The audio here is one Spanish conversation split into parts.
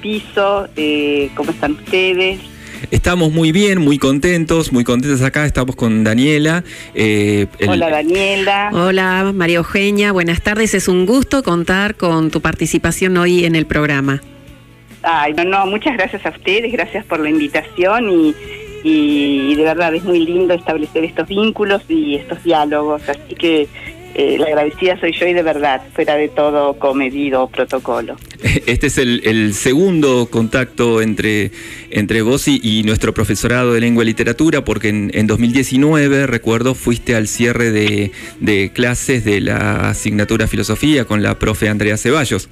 piso, eh, ¿cómo están ustedes? Estamos muy bien, muy contentos, muy contentos acá. Estamos con Daniela. Eh, Hola Daniela. Hola María Eugenia, buenas tardes. Es un gusto contar con tu participación hoy en el programa. Ay, no, no, muchas gracias a ustedes, gracias por la invitación y, y de verdad es muy lindo establecer estos vínculos y estos diálogos. Así que eh, la agradecida soy yo y de verdad, fuera de todo comedido protocolo. Este es el, segundo contacto entre, entre vos y, nuestro profesorado de lengua y literatura, porque en, 2019, recuerdo, fuiste al cierre de, de, clases de la asignatura filosofía con la profe Andrea Ceballos.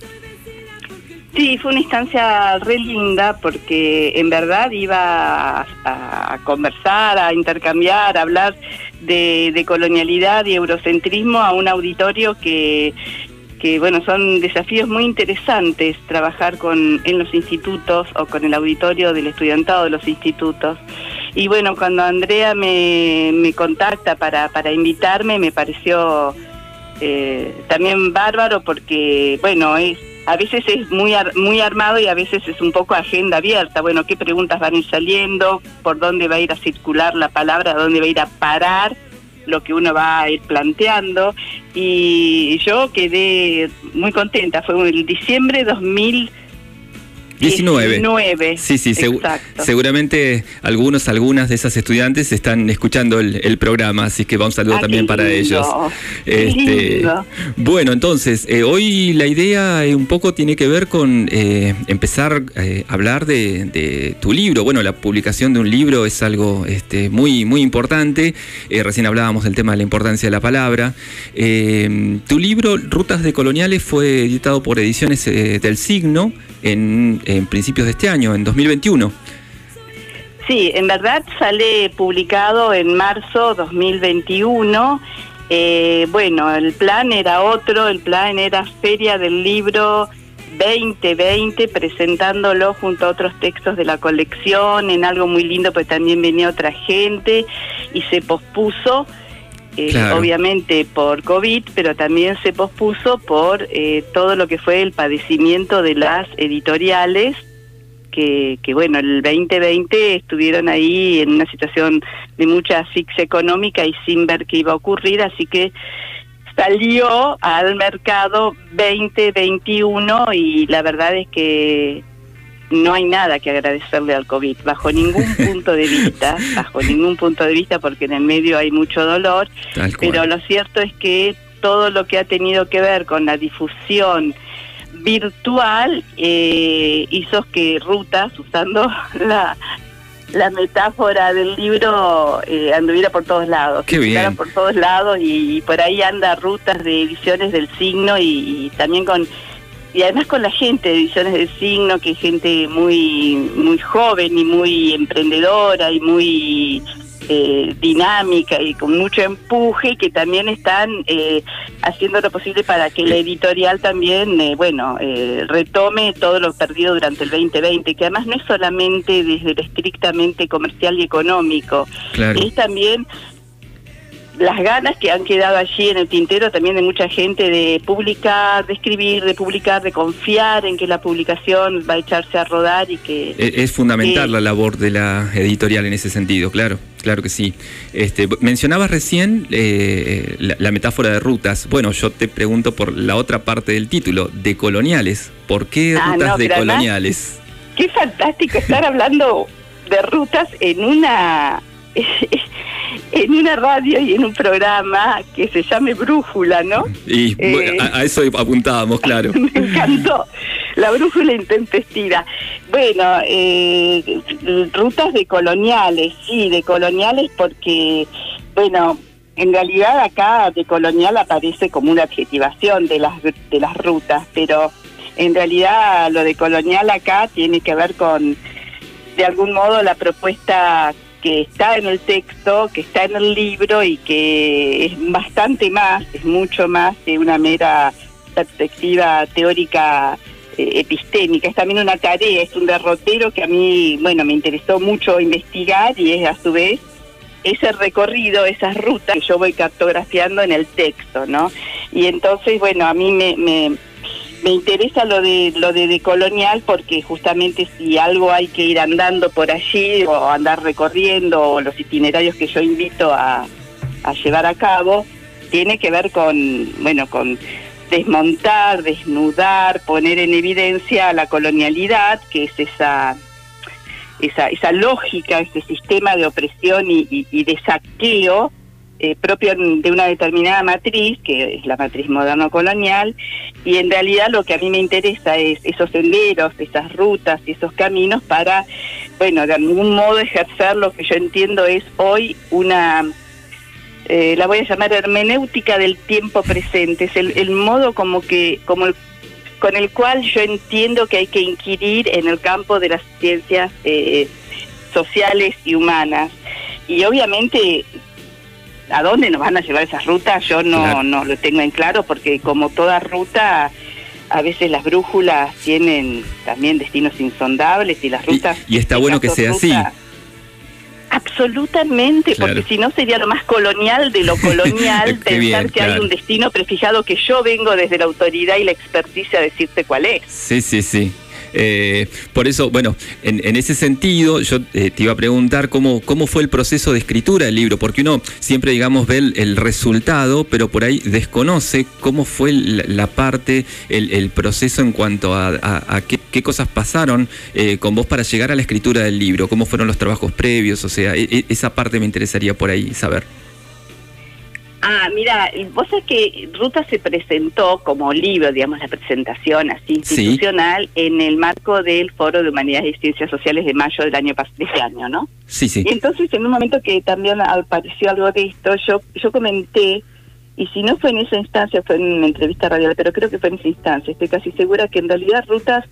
Sí, fue una instancia re linda porque en verdad iba a conversar, a intercambiar, a hablar de, colonialidad y eurocentrismo a un auditorio que, que bueno, son desafíos muy interesantes trabajar con en los institutos o con el auditorio del estudiantado de los institutos. Y bueno, cuando Andrea me, me contacta para, para invitarme, me pareció eh, también bárbaro porque, bueno, es a veces es muy muy armado y a veces es un poco agenda abierta. Bueno, qué preguntas van a ir saliendo, por dónde va a ir a circular la palabra, dónde va a ir a parar lo que uno va a ir planteando. Y yo quedé muy contenta. Fue en el diciembre 2000 19. Sí, sí, seguramente algunos, algunas de esas estudiantes están escuchando el, programa, así que va un saludo ah, también para ellos. Este, bueno, entonces, eh, hoy la idea un poco tiene que ver con eh, empezar eh, a hablar de, tu libro. Bueno, la publicación de un libro es algo este, muy, muy importante. recién hablábamos del tema de la importancia de la palabra. tu libro, Rutas de Coloniales, fue editado por Ediciones del Signo en, principios de este año, en 2021. Sí, en verdad sale publicado en marzo 2021. Eh, bueno, el plan era otro, el plan era Feria del Libro 2020, presentándolo junto a otros textos de la colección, en algo muy lindo, pues también venía otra gente y se pospuso. Eh, obviamente por COVID, pero también se pospuso por eh, todo lo que fue el padecimiento de las editoriales, que, que, bueno, el 2020 estuvieron ahí en una situación de mucha asfixia económica y sin ver qué iba a ocurrir, así que salió al mercado 2021 y la verdad es que no hay nada que agradecerle al COVID, bajo ningún punto de vista, bajo ningún punto de vista, porque en el medio hay mucho dolor, pero lo cierto es que todo lo que ha tenido que ver con la difusión virtual eh, hizo que rutas, usando la, la metáfora del libro, eh, anduviera por todos lados. Qué bien. por todos lados y, por ahí anda rutas de ediciones del signo y también con y además con la gente de Ediciones del Signo, que es gente muy, muy joven y muy emprendedora y muy eh, dinámica y con mucho empuje, que también están eh, haciendo lo posible para que la editorial también, eh, bueno, retome todo lo perdido durante el 2020, que además no es solamente desde lo estrictamente comercial y económico, es también las ganas que han quedado allí en el tintero también de mucha gente de publicar, de escribir, de publicar, de confiar en que la publicación va a echarse a rodar y que... E-, es, fundamental la labor de la editorial en ese sentido, claro, claro que sí. Este, mencionabas recién eh, la, metáfora de rutas. Bueno, yo te pregunto por la otra parte del título, de coloniales. ¿Por qué ah, rutas de coloniales? qué fantástico estar hablando de rutas en una en una radio y en un programa que se llame Brújula, ¿no? Y eh, a, eso apuntábamos, claro. me encantó. La brújula intempestiva. Bueno, eh, rutas de coloniales, sí, de coloniales porque, bueno, en realidad acá de colonial aparece como una adjetivación de las, de las rutas, pero en realidad lo de colonial acá tiene que ver con, de algún modo, la propuesta que está en el texto, que está en el libro y que es bastante más, es mucho más que una mera perspectiva teórica eh, epistémica, es también una tarea, es un derrotero que a mí, bueno, me interesó mucho investigar y es a su vez ese recorrido, esas rutas que yo voy cartografiando en el texto, ¿no? Y entonces, bueno, a mí me, me me interesa lo de lo de, colonial porque justamente si algo hay que ir andando por allí o andar recorriendo o los itinerarios que yo invito a, a llevar a cabo tiene que ver con bueno con desmontar, desnudar, poner en evidencia la colonialidad, que es esa esa, esa lógica, ese sistema de opresión y de saqueo eh, propio de una determinada matriz, que es la matriz moderno-colonial, y en realidad lo que a mí me interesa es esos senderos, esas rutas esos caminos para, bueno, de algún modo ejercer lo que yo entiendo es hoy una, eh, la voy a llamar hermenéutica del tiempo presente, es el, modo como que, como con el cual yo entiendo que hay que inquirir en el campo de las ciencias eh, sociales y humanas. Y obviamente a dónde nos van a llevar esas rutas yo no, no lo tengo en claro porque como toda ruta a veces las brújulas tienen también destinos insondables y las rutas... Y, está bueno que sea así. Absolutamente, porque si no sería lo más colonial de lo colonial pensar que hay un destino prefijado que yo vengo desde la autoridad y la experticia a decirte cuál es. Sí, sí, sí. Eh, por eso, bueno, en, ese sentido, yo eh, te iba a preguntar cómo, cómo fue el proceso de escritura del libro, porque uno siempre, digamos, ve el, resultado, pero por ahí desconoce cómo fue la, parte, el, proceso en cuanto a, qué, cosas pasaron eh, con vos para llegar a la escritura del libro, cómo fueron los trabajos previos, o sea, e, e, esa parte me interesaría por ahí saber. Ah, mira, vos sabés que Ruta se presentó como libro, digamos, la presentación así institucional en el marco del Foro de Humanidades y Ciencias Sociales de mayo del año de este año, ¿no? Sí, sí. Y entonces, en un momento que también apareció algo de esto, yo, yo comenté, y si no fue en esa instancia, fue en una entrevista radial, pero creo que fue en esa instancia, estoy casi segura que en realidad Rutas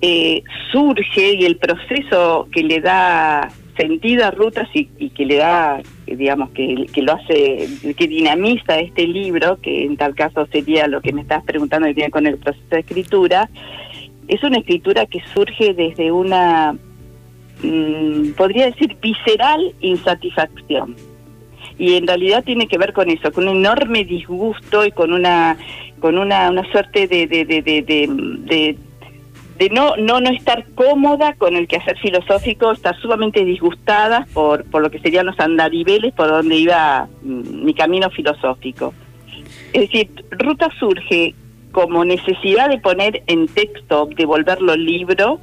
eh, surge y el proceso que le da sentido a rutas y, que le da, digamos, que, lo hace, que dinamiza este libro, que en tal caso sería lo que me estás preguntando que tiene con el proceso de escritura, es una escritura que surge desde una, mm, podría decir, visceral insatisfacción. Y en realidad tiene que ver con eso, con un enorme disgusto y con una, con una, una suerte de, de, de de no, no, no estar cómoda con el quehacer filosófico, estar sumamente disgustada por, por lo que serían los andariveles por donde iba mm, mi camino filosófico. Es decir, Ruta surge como necesidad de poner en texto, de volverlo libro,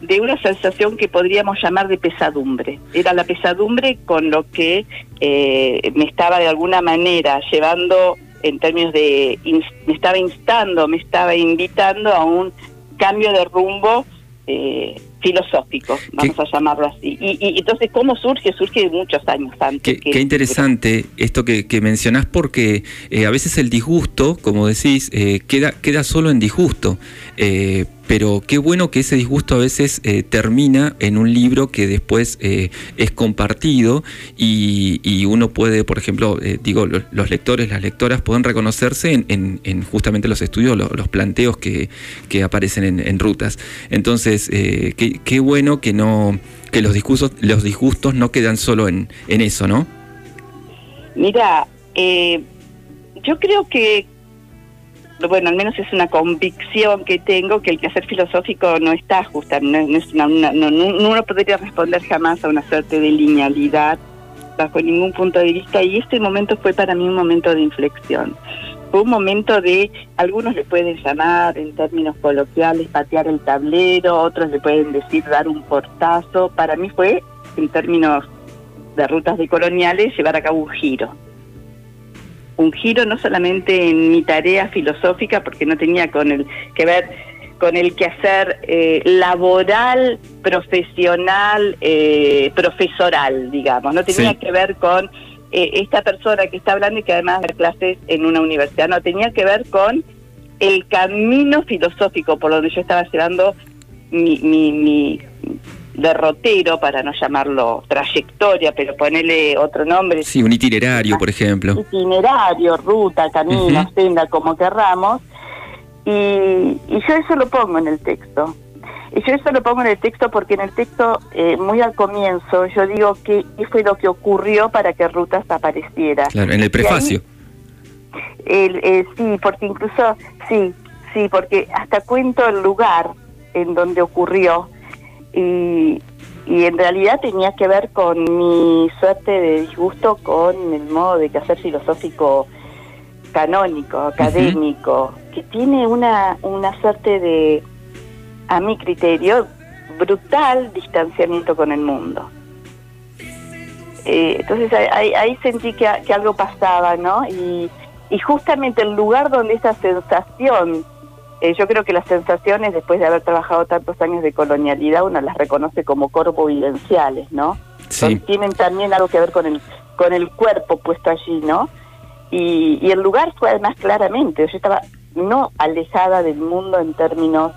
de una sensación que podríamos llamar de pesadumbre. Era la pesadumbre con lo que eh, me estaba de alguna manera llevando en términos de, me estaba instando, me estaba invitando a un cambio de rumbo eh, filosófico, vamos a llamarlo así. Y, entonces, ¿cómo surge? Surge muchos años antes. Qué, interesante esto que, que, mencionás porque eh, a veces el disgusto, como decís, eh, queda, queda solo en disgusto. Eh, pero qué bueno que ese disgusto a veces eh, termina en un libro que después eh, es compartido y, uno puede, por ejemplo, eh, digo, los, lectores, las lectoras pueden reconocerse en, justamente los estudios, los, planteos que, aparecen en, rutas. Entonces, qué, qué, bueno que no que los disgustos, los disgustos no quedan solo en, en eso, ¿no? Mira, yo creo que bueno, al menos es una convicción que tengo que el quehacer filosófico no está justa, no, es una, no, uno podría responder jamás a una suerte de linealidad bajo ningún punto de vista y este momento fue para mí un momento de inflexión. Fue un momento de, algunos le pueden llamar en términos coloquiales patear el tablero, otros le pueden decir dar un portazo. Para mí fue, en términos de rutas de coloniales, llevar a cabo un giro un giro no solamente en mi tarea filosófica, porque no tenía con el que ver con el quehacer eh, laboral, profesional, eh, profesoral, digamos. No tenía que ver con eh, esta persona que está hablando y que además da clases en una universidad. No, tenía que ver con el camino filosófico por donde yo estaba llevando mi, mi, mi derrotero, para no llamarlo trayectoria, pero ponerle otro nombre. Sí, un itinerario, por ejemplo. Itinerario, ruta, camino, senda, como querramos. Y, y, yo eso lo pongo en el texto. Y yo eso lo pongo en el texto porque en el texto, eh, muy al comienzo, yo digo que qué fue lo que ocurrió para que Rutas apareciera. Claro, en el prefacio. Eh, sí, porque incluso, sí, sí, porque hasta cuento el lugar en donde ocurrió y, y en realidad tenía que ver con mi suerte de disgusto con el modo de hacer filosófico canónico, académico, que tiene una, una suerte de, a mi criterio, brutal distanciamiento con el mundo. Eh, entonces ahí, ahí sentí que, que, algo pasaba, ¿no? Y, y justamente el lugar donde esa sensación eh, yo creo que las sensaciones, después de haber trabajado tantos años de colonialidad, uno las reconoce como corpo-vivenciales, ¿no? Sí. tienen también algo que ver con el, con el cuerpo puesto allí, ¿no? Y, y el lugar fue además claramente, yo estaba no alejada del mundo en términos,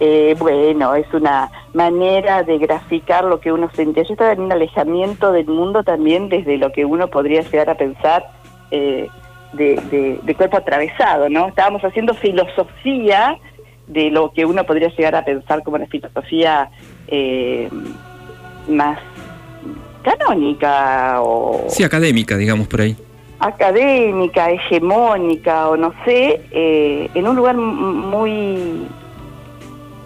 eh, bueno, es una manera de graficar lo que uno sentía. Yo estaba en un alejamiento del mundo también desde lo que uno podría llegar a pensar. Eh, de, cuerpo atravesado, ¿no? Estábamos haciendo filosofía de lo que uno podría llegar a pensar como una filosofía eh, más canónica o... Sí, académica, digamos, por ahí. Académica, hegemónica o no sé, eh, en un lugar muy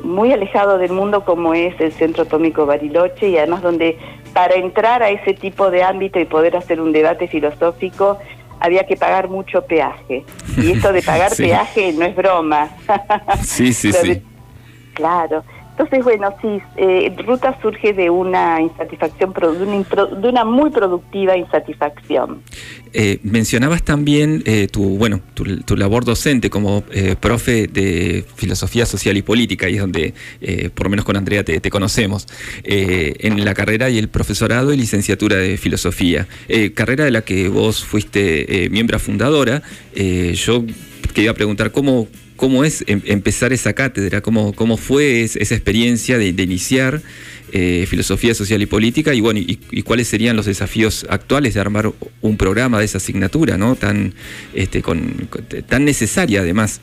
muy alejado del mundo como es el Centro Atómico Bariloche y además donde para entrar a ese tipo de ámbito y poder hacer un debate filosófico había que pagar mucho peaje. Y esto de pagar peaje no es broma. sí, sí, sí. Claro. Entonces, bueno, sí, eh, Ruta surge de una insatisfacción, de una, muy productiva insatisfacción. Eh, mencionabas también eh, tu, bueno, tu, labor docente como eh, profe de filosofía social y política, y es donde, por lo menos con Andrea, te, conocemos, en la carrera y el profesorado y licenciatura de filosofía, carrera de la que vos fuiste miembro fundadora. yo quería preguntar cómo cómo es em, empezar esa cátedra, cómo, cómo fue esa experiencia de, iniciar eh, filosofía social y política y bueno, y, cuáles serían los desafíos actuales de armar un programa de esa asignatura, ¿no? Tan, este, con, tan necesaria además.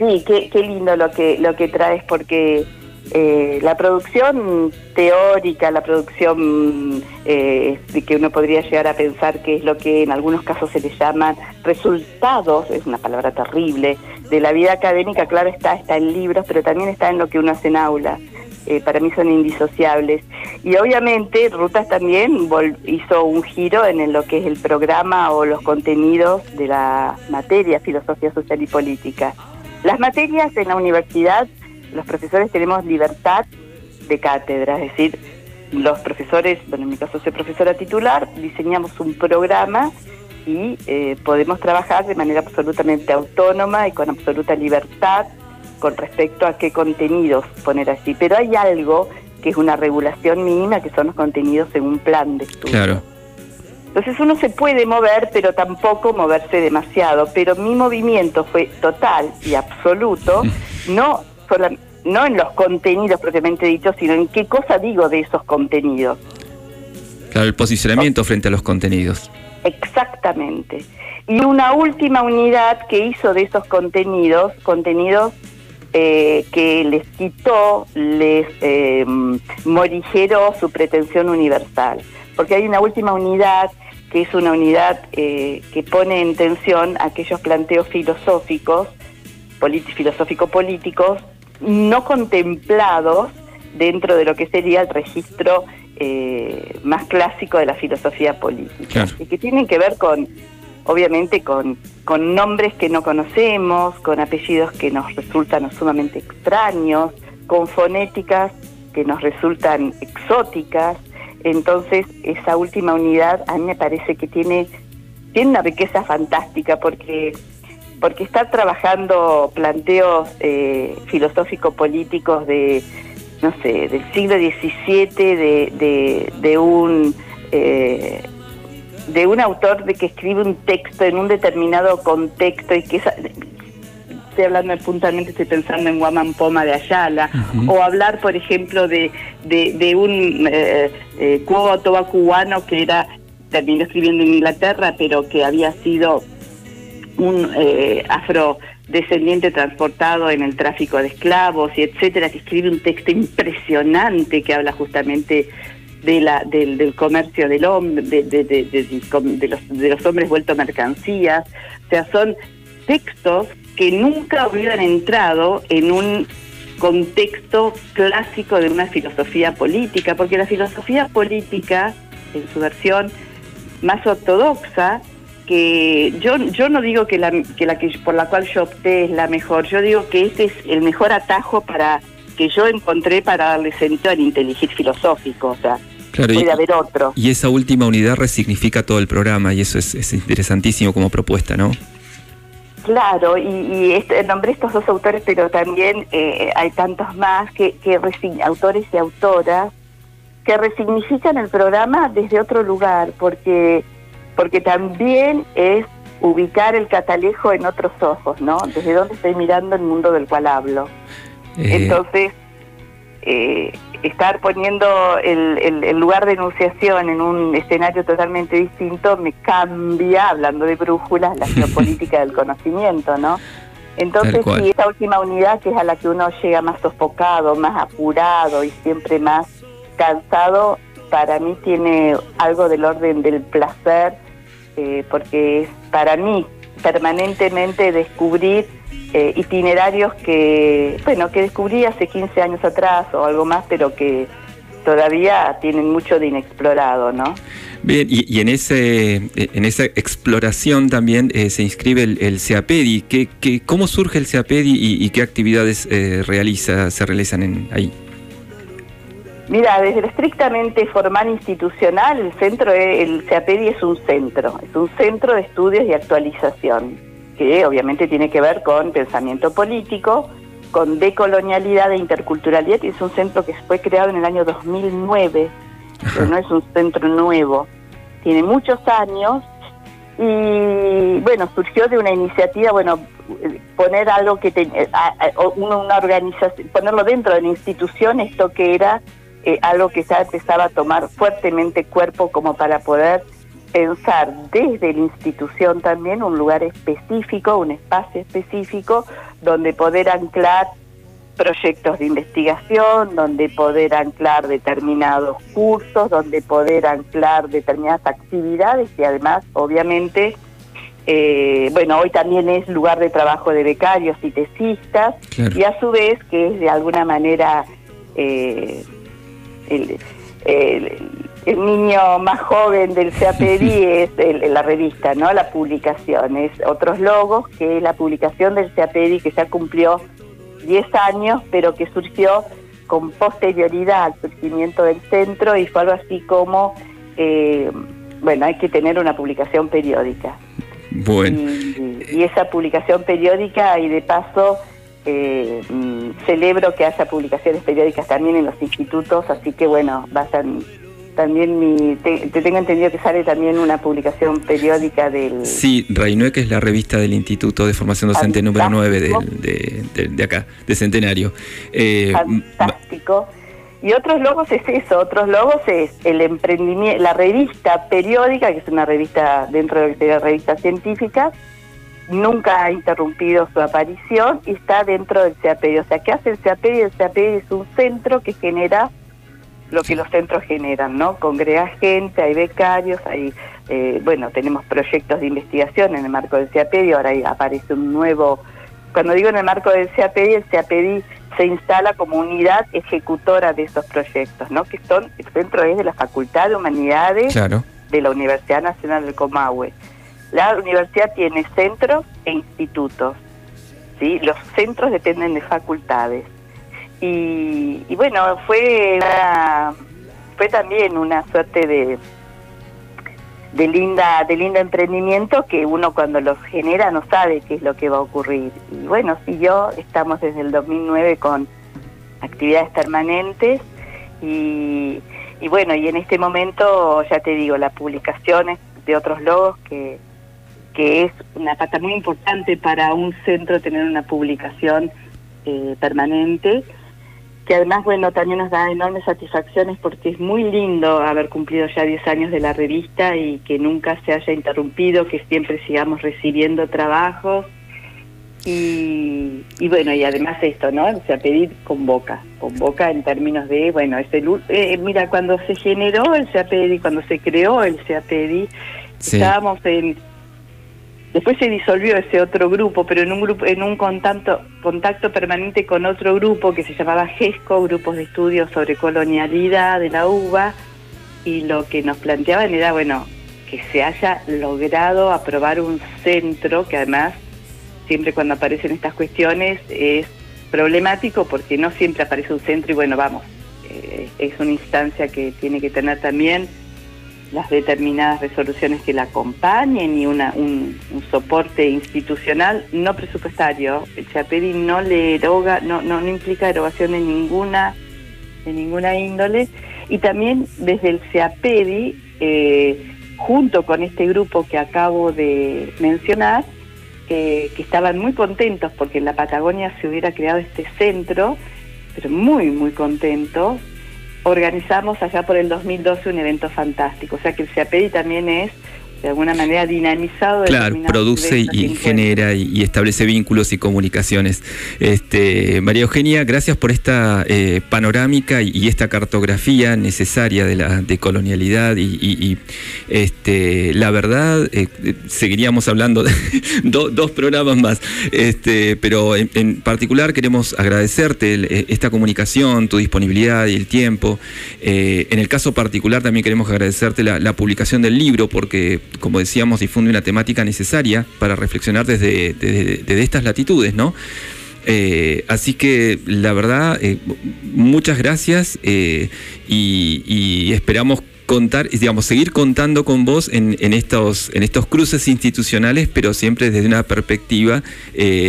Sí, qué, qué lindo lo que, lo que traes porque eh, la producción teórica, la producción eh, que uno podría llegar a pensar que es lo que en algunos casos se le llaman resultados, es una palabra terrible, de la vida académica, claro está, está en libros, pero también está en lo que uno hace en aula. Eh, para mí son indisociables. Y obviamente Rutas también hizo un giro en lo que es el programa o los contenidos de la materia Filosofía Social y Política. Las materias en la universidad los profesores tenemos libertad de cátedra, es decir, los profesores, bueno, en mi caso soy profesora titular, diseñamos un programa y eh, podemos trabajar de manera absolutamente autónoma y con absoluta libertad con respecto a qué contenidos poner así. Pero hay algo que es una regulación mínima, que son los contenidos en un plan de estudio. Claro. Entonces uno se puede mover, pero tampoco moverse demasiado. Pero mi movimiento fue total y absoluto, no no en los contenidos propiamente dicho, sino en qué cosa digo de esos contenidos. Claro, el posicionamiento frente a los contenidos. Exactamente. Y una última unidad que hizo de esos contenidos, contenidos eh, que les quitó, les eh, morigeró su pretensión universal. Porque hay una última unidad que es una unidad eh, que pone en tensión aquellos planteos filosóficos, filosófico-políticos, no contemplados dentro de lo que sería el registro eh, más clásico de la filosofía política y que tienen que ver con obviamente con, con nombres que no conocemos, con apellidos que nos resultan sumamente extraños, con fonéticas que nos resultan exóticas. Entonces, esa última unidad a mí me parece que tiene, tiene una riqueza fantástica porque porque estar trabajando planteos eh, filosófico-políticos de, no sé, del siglo XVII, de, de, un... Eh, de un autor de que escribe un texto en un determinado contexto y que estoy hablando puntualmente, estoy pensando en Guaman Poma de Ayala, o hablar, por ejemplo, de, de, un eh, eh cubano que era, terminó escribiendo en Inglaterra, pero que había sido un eh, afrodescendiente transportado en el tráfico de esclavos y etcétera, que escribe un texto impresionante que habla justamente de la, del, comercio del hombre, de, de, los, de los hombres vueltos mercancías. O sea, son textos que nunca hubieran entrado en un contexto clásico de una filosofía política, porque la filosofía política, en su versión más ortodoxa, que yo yo no digo que la que la que por la cual yo opté es la mejor, yo digo que este es el mejor atajo para que yo encontré para darle sentido al inteligir filosófico, o sea, puede haber otro. Y esa última unidad resignifica todo el programa y eso es, es interesantísimo como propuesta, ¿no? Claro, y, y este, nombré estos dos autores, pero también eh, hay tantos más que, que autores y autoras que resignifican el programa desde otro lugar, porque porque también es ubicar el catalejo en otros ojos, ¿no? Desde dónde estoy mirando el mundo del cual hablo. Eh, Entonces, eh, estar poniendo el, lugar de enunciación en un escenario totalmente distinto me cambia, hablando de brújulas, la geopolítica del conocimiento, ¿no? Entonces, sí, esa última unidad que es a la que uno llega más sofocado, más apurado y siempre más cansado, para mí tiene algo del orden del placer, eh, porque es para mí permanentemente descubrir eh, itinerarios que, bueno, que descubrí hace 15 años atrás o algo más, pero que todavía tienen mucho de inexplorado, ¿no? Bien, y, en ese en esa exploración también eh, se inscribe el, el CEAPEDI. ¿Qué, qué, cómo surge el CEAPEDI y, qué actividades eh, realiza, se realizan en, ahí? Mira, desde lo estrictamente formal institucional, el centro, el CEAPEDI es un centro, es un centro de estudios y actualización que obviamente tiene que ver con pensamiento político, con decolonialidad e interculturalidad, y es un centro que fue creado en el año 2009, pero no es un centro nuevo, tiene muchos años y bueno, surgió de una iniciativa, bueno, poner algo que una organización, ponerlo dentro de la institución, esto que era eh, algo que ya empezaba a tomar fuertemente cuerpo como para poder pensar desde la institución también un lugar específico, un espacio específico donde poder anclar proyectos de investigación, donde poder anclar determinados cursos, donde poder anclar determinadas actividades y además, obviamente, eh, bueno, hoy también es lugar de trabajo de becarios y tesistas y a su vez que es de alguna manera eh, el, el niño más joven del CAPEDI es la revista, ¿no? La publicación. Es otros logos que la publicación del CAPEDI que ya cumplió 10 años, pero que surgió con posterioridad al surgimiento del centro y fue algo así como, eh, bueno, hay que tener una publicación periódica. Bueno. Y, esa publicación periódica y de paso eh, mm, celebro que haya publicaciones periódicas también en los institutos, así que bueno, vayan también mi, te, tengo entendido que sale también una publicación periódica del... Sí, Rainue, que es la revista del Instituto de Formación Docente número 9 de, de, acá, de Centenario. Eh, Fantástico. Y otros logos es eso, otros logos es el emprendimiento, la revista periódica, que es una revista dentro de la revista científica, nunca ha interrumpido su aparición y está dentro del CAPEDI. O sea, ¿qué hace el CAPEDI? El CAPEDI es un centro que genera lo que los centros generan, ¿no? Congrega gente, hay becarios, hay, eh, bueno, tenemos proyectos de investigación en el marco del CAPEDI, ahora aparece un nuevo, cuando digo en el marco del CAPEDI, el CAPEDI se instala como unidad ejecutora de esos proyectos, ¿no? Que son, el centro es de la Facultad de Humanidades de la Universidad Nacional del Comahue. La universidad tiene centros e institutos, ¿sí? Los centros dependen de facultades y, bueno, fue fue también una suerte de de linda de lindo emprendimiento que uno cuando los genera no sabe qué es lo que va a ocurrir. Y bueno, si yo estamos desde el 2009 con actividades permanentes y bueno, y en este momento ya te digo, las publicaciones de otros logos que, que es una pata muy importante para un centro tener una publicación eh, permanente que además, bueno, también nos da enormes satisfacciones porque es muy lindo haber cumplido ya 10 años de la revista y que nunca se haya interrumpido, que siempre sigamos recibiendo trabajos. Y, y bueno, y además esto, ¿no? O sea, pedir convoca, convoca en términos de, bueno, es el, eh, mira, cuando se generó el CAPEDI, cuando se creó el CAPEDI, estábamos en Después se disolvió ese otro grupo, pero en un grupo, en un contacto, contacto permanente con otro grupo que se llamaba GESCO, Grupos de Estudios sobre Colonialidad de la UBA, y lo que nos planteaban era, bueno, que se haya logrado aprobar un centro, que además, siempre cuando aparecen estas cuestiones, es problemático porque no siempre aparece un centro y bueno, vamos, eh, es una instancia que tiene que tener también las determinadas resoluciones que la acompañen y una, un, soporte institucional no presupuestario. El CEAPEDI no le eroga, no, no, implica erogación de ninguna, de ninguna índole. Y también desde el CEAPEDI, eh, junto con este grupo que acabo de mencionar, que estaban muy contentos porque en la Patagonia se hubiera creado este centro, pero muy, muy contentos, organizamos allá por el 2012 un evento fantástico. O sea que el CEAPEDI también es de alguna manera dinamizado. Claro, produce y, genera y, establece vínculos y comunicaciones. Este, María Eugenia, gracias por esta eh, panorámica y, esta cartografía necesaria de la de colonialidad y, este, la verdad eh, seguiríamos hablando de dos programas más, este, pero en, particular queremos agradecerte eh, esta comunicación, tu disponibilidad y el tiempo. en el caso particular también queremos agradecerte la publicación del libro porque como decíamos, difunde una temática necesaria para reflexionar desde, estas latitudes, ¿no? Eh, así que la verdad, eh, muchas gracias eh, y, esperamos contar, digamos, seguir contando con vos en, estos, en estos cruces institucionales, pero siempre desde una perspectiva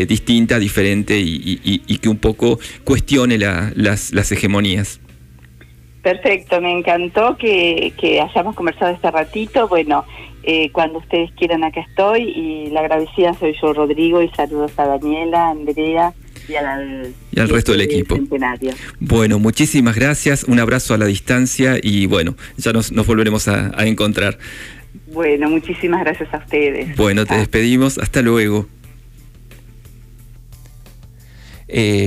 distinta, diferente y, que un poco cuestione las, las hegemonías. Perfecto, me encantó que, que hayamos conversado este ratito. Bueno, eh, cuando ustedes quieran, acá estoy. Y la agradecida soy yo, Rodrigo, y saludos a Daniela, Andrea y al, y al resto del equipo. Bueno, muchísimas gracias, un abrazo a la distancia y bueno, ya nos, nos volveremos a, encontrar. Bueno, muchísimas gracias a ustedes. Bueno, te despedimos, hasta luego. Eh,